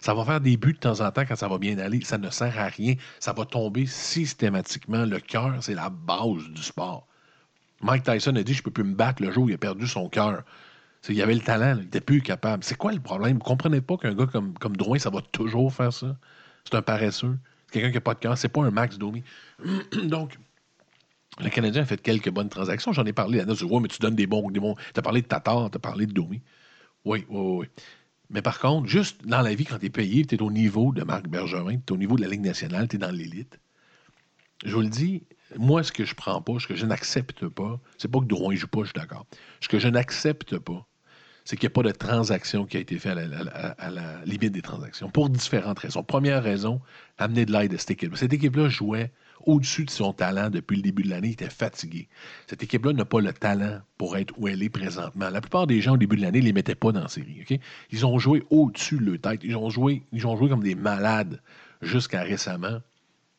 Ça va faire des buts de temps en temps quand ça va bien aller. Ça ne sert à rien. Ça va tomber systématiquement. Le cœur, c'est la base du sport. Mike Tyson a dit Je peux plus me battre le jour où il a perdu son cœur. Il avait le talent, il n'était plus capable. C'est quoi le problème? Vous ne comprenez pas qu'un gars comme, comme Drouin, ça va toujours faire ça? C'est un paresseux. C'est quelqu'un qui n'a pas de cœur. C'est pas un Max Domi. Donc, le Canadien a fait quelques bonnes transactions. J'en ai parlé. Anna, tu vois, mais tu donnes des bons. Des bons... Tu as parlé de Tatar, tu as parlé de Domi. Oui, oui, oui. Mais par contre, juste dans la vie, quand tu es payé, tu es au niveau de Marc Bergevin, tu es au niveau de la Ligue nationale, tu es dans l'élite. Je vous le dis, moi, ce que je prends pas, ce que je n'accepte pas, c'est pas que Drouin ne joue pas, je suis d'accord. Ce que je n'accepte pas, c'est qu'il n'y a pas de transaction qui a été faite à la, limite des transactions, pour différentes raisons. Première raison, amener de l'aide à cette équipe. Cette équipe-là jouait au-dessus de son talent depuis le début de l'année, il était fatigué. Cette équipe-là n'a pas le talent pour être où elle est présentement. La plupart des gens au début de l'année ne les mettaient pas dans la série. Ils ont joué au-dessus de leur tête. Ils ont joué, ils ont joué comme des malades jusqu'à récemment.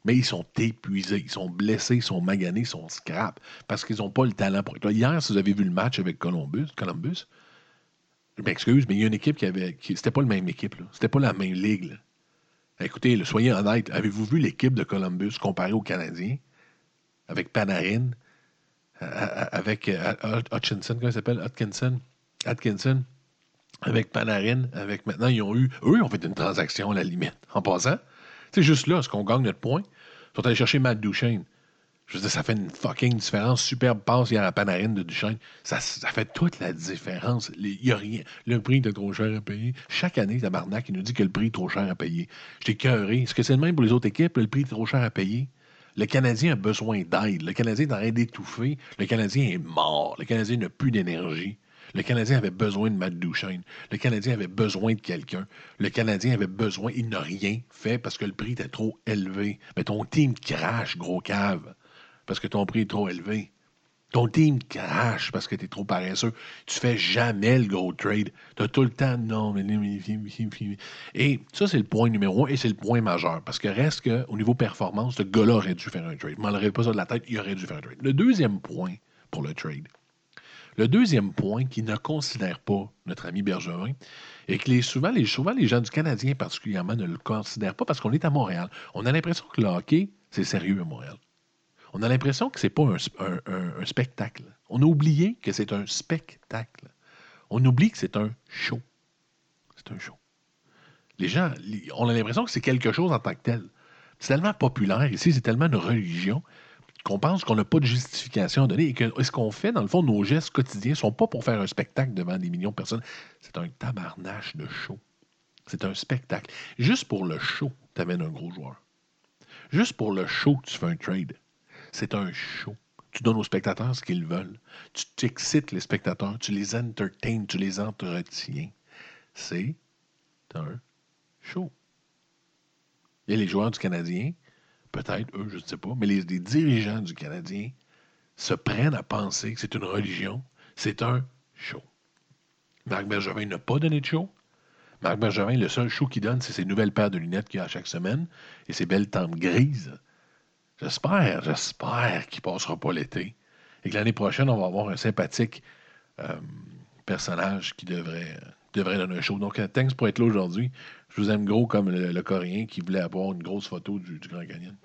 Mais ils sont épuisés, ils sont blessés, ils sont maganés, ils sont scrap parce qu'ils n'ont pas le talent pour. Hier, si vous avez vu le match avec Columbus, Columbus je m'excuse, mais il y a une équipe qui avait. C'était pas la même équipe. C'était pas la même ligue. Écoutez, soyez honnêtes, avez-vous vu l'équipe de Columbus comparée aux Canadiens? Avec Panarin, à- à- avec euh, Hut- Hutchinson, comment il s'appelle? Atkinson Atkinson, avec Panarin, avec maintenant, ils ont eu. Eux, ils ont fait une transaction à la limite, en passant. C'est juste là, est-ce qu'on gagne notre point? Ils sont allés chercher Matt Duchesne. Je veux dire, ça fait une fucking différence. Superbe passe hier à Panarin de Duchesne. Ça, fait toute la différence. Il n'y a rien. Le prix est trop cher à payer. Chaque année, Tabarnak, il nous dit que le prix est trop cher à payer. J'étais cœuré. Est-ce que c'est le même pour les autres équipes? Le prix est trop cher à payer? Le Canadien a besoin d'aide. Le Canadien est en train d'étouffer. Le Canadien est mort. Le Canadien n'a plus d'énergie. Le Canadien avait besoin de Matt Duchesne. Le Canadien avait besoin de quelqu'un. Le Canadien avait besoin. Il n'a rien fait parce que le prix était trop élevé. Mais ton team crache, gros cave, parce que ton prix est trop élevé. Ton team crache parce que tu es trop paresseux. Tu fais jamais le gros trade. Tu as tout le temps, non, mais. Et ça, c'est le point numéro un et c'est le point majeur. Parce que reste qu'au niveau performance, ce gars-là aurait dû faire un trade. Je m'enlève pas ça de la tête, il aurait dû faire un trade. Le deuxième point pour le trade, le deuxième point qui ne considère pas notre ami Bergevin, et que les, souvent, les, gens du Canadien particulièrement ne le considèrent pas parce qu'on est à Montréal. On a l'impression que le hockey, c'est sérieux à Montréal. On a l'impression que c'est pas un, un- spectacle. On a oublié que c'est un spectacle. On oublie que c'est un show. C'est un show. Les gens, on a l'impression que c'est quelque chose en tant que tel. C'est tellement populaire ici, c'est tellement une religion qu'on pense qu'on n'a pas de justification à donner et que ce qu'on fait, dans le fond, nos gestes quotidiens ne sont pas pour faire un spectacle devant des millions de personnes. C'est un tabarnache de show. C'est un spectacle. Juste pour le show, tu amènes un gros joueur. Juste pour le show, tu fais un trade. C'est un show. Tu donnes aux spectateurs ce qu'ils veulent. Tu t'excites les spectateurs, tu les entertains, tu les entretiens. C'est un show. Il y a les joueurs du Canadien, peut-être, eux, je ne sais pas, mais les, dirigeants du Canadien se prennent à penser que c'est une religion. C'est un show. Marc Bergevin n'a pas donné de show. Marc Bergevin, le seul show qu'il donne, c'est ses nouvelles paires de lunettes qu'il a chaque semaine et ses belles tempes grises. J'espère, j'espère qu'il ne passera pas l'été. Et que l'année prochaine, on va avoir un sympathique euh, personnage qui devrait, devrait donner un show. Donc, euh, thanks pour être là aujourd'hui. Je vous aime gros comme le, Coréen qui voulait avoir une grosse photo du, du Grand Canyon.